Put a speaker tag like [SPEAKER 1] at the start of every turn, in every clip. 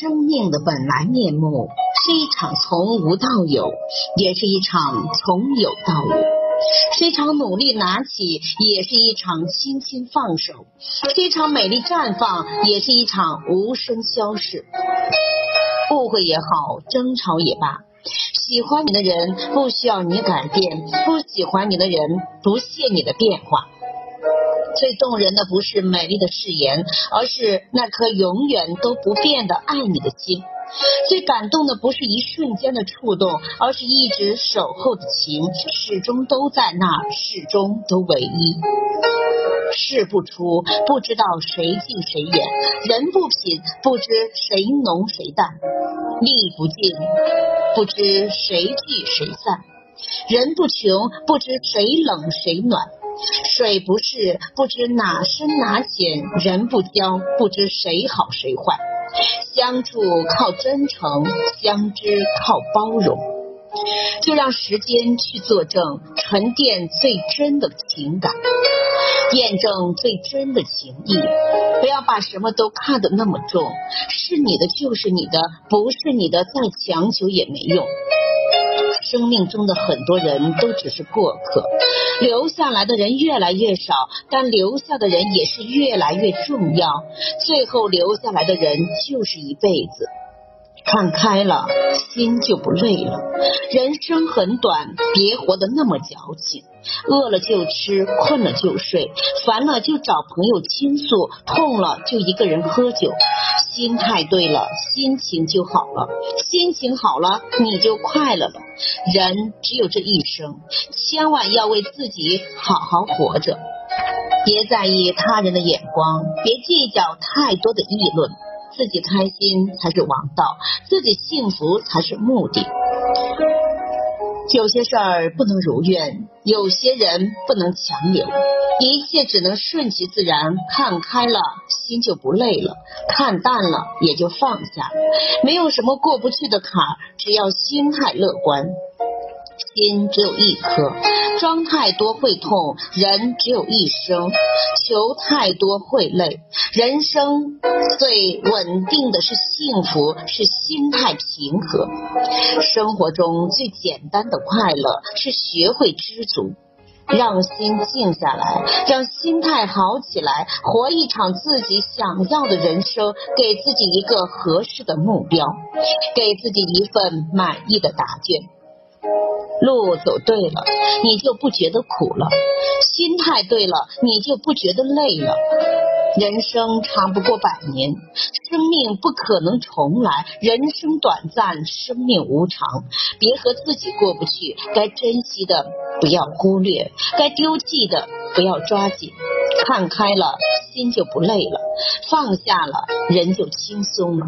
[SPEAKER 1] 生命的本来面目，是一场从无到有，也是一场从有到无；是一场努力拿起，也是一场轻轻放手；是一场美丽绽放，也是一场无声消逝。误会也好，争吵也罢，喜欢你的人不需要你改变，不喜欢你的人不屑你的变化。最动人的不是美丽的誓言，而是那颗永远都不变的爱你的心；最感动的不是一瞬间的触动，而是一直守候的情，始终都在那儿，始终都唯一。事不出，不知道谁近谁远；人不品，不知谁浓谁淡；力不尽，不知谁聚谁散；人不穷，不知谁冷谁暖。水不试，不知哪深哪浅；人不交，不知谁好谁坏。相处靠真诚，相知靠包容。就让时间去作证，沉淀最真的情感，验证最真的情谊。不要把什么都看得那么重，是你的就是你的，不是你的再强求也没用。生命中的很多人都只是过客，留下来的人越来越少，但留下的人也是越来越重要。最后留下来的人就是一辈子。看开了，心就不累了。人生很短，别活得那么矫情。饿了就吃，困了就睡，烦了就找朋友倾诉，痛了就一个人喝酒。心态对了，心情就好了。心情好了，你就快乐了。人只有这一生，千万要为自己好好活着。别在意他人的眼光，别计较太多的议论。自己开心才是王道，自己幸福才是目的。有些事儿不能如愿，有些人不能强留，一切只能顺其自然。看开了，心就不累了；看淡了，也就放下。没有什么过不去的坎儿，只要心态乐观。心只有一颗，装太多会痛；人只有一生，求太多会累。人生最稳定的是幸福，是心态平和。生活中最简单的快乐是学会知足，让心静下来，让心态好起来，活一场自己想要的人生，给自己一个合适的目标，给自己一份满意的答卷。路走对了，你就不觉得苦了；心态对了，你就不觉得累了。人生长不过百年，生命不可能重来。人生短暂，生命无常。别和自己过不去，该珍惜的不要忽略，该丢弃的不要抓紧。看开了，心就不累了；放下了，人就轻松了。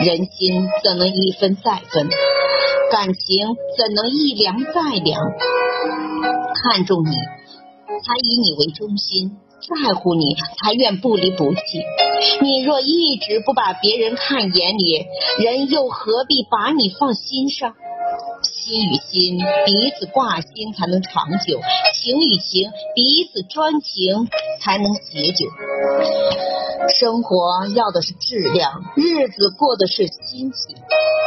[SPEAKER 1] 人心怎能一分再分？感情怎能一凉再凉？看重你，才以你为中心；在乎你，才愿不离不弃。你若一直不把别人看眼里，人又何必把你放心上？心与心彼此挂心才能长久，情与情彼此专情才能携久。生活要的是质量，日子过的是心情。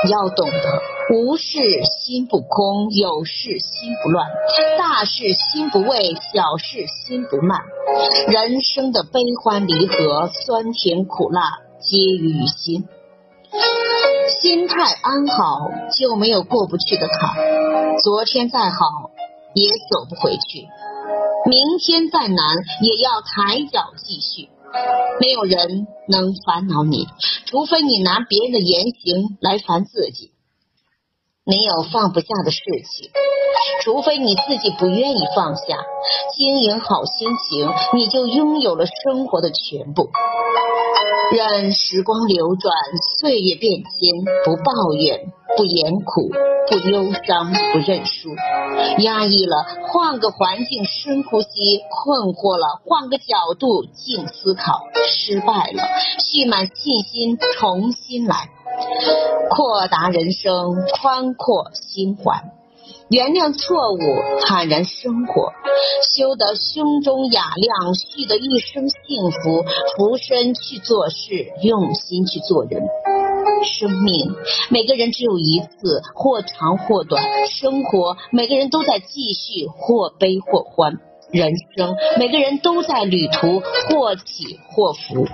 [SPEAKER 1] 要懂得，无事心不空，有事心不乱，大事心不畏，小事心不慢。人生的悲欢离合，酸甜苦辣，皆于心。心态安好，就没有过不去的坎。昨天再好，也走不回去；明天再难，也要抬脚继续。没有人能烦恼你，除非你拿别人的言行来烦自己。没有放不下的事情，除非你自己不愿意放下。经营好心情，你就拥有了生活的全部。任时光流转，岁月变迁，不抱怨，不言苦，不忧伤，不认输。压抑了，换个环境深呼吸；困惑了，换个角度静思考；失败了，蓄满信心，重新来。扩大人生，宽阔心怀。原谅错误，坦然生活，修得胸中雅量，续得一生幸福。俯身去做事，用心去做人。生命每个人只有一次，或长或短；生活每个人都在继续，或悲或欢；人生每个人都在旅途，或起或伏。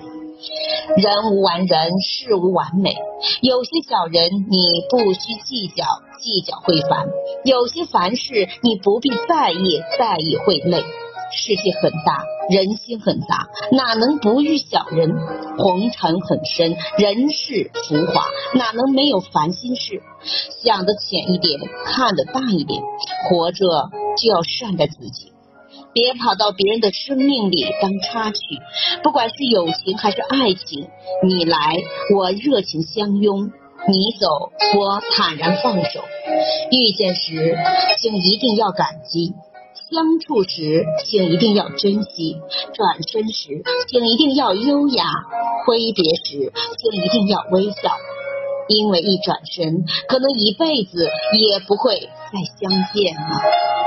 [SPEAKER 1] 人无完人，事无完美。有些小人你不需计较，计较会烦；有些凡事你不必在意，在意会累。世界很大，人心很杂，哪能不遇小人？红尘很深，人世浮华，哪能没有烦心事？想得浅一点，看得淡一点，活着就要善待自己。别跑到别人的生命里当插曲，不管是友情还是爱情，你来我热情相拥，你走我坦然放手。遇见时，请一定要感激；相处时，请一定要珍惜；转身时，请一定要优雅；挥别时，请一定要微笑。因为一转身，可能一辈子也不会再相见了。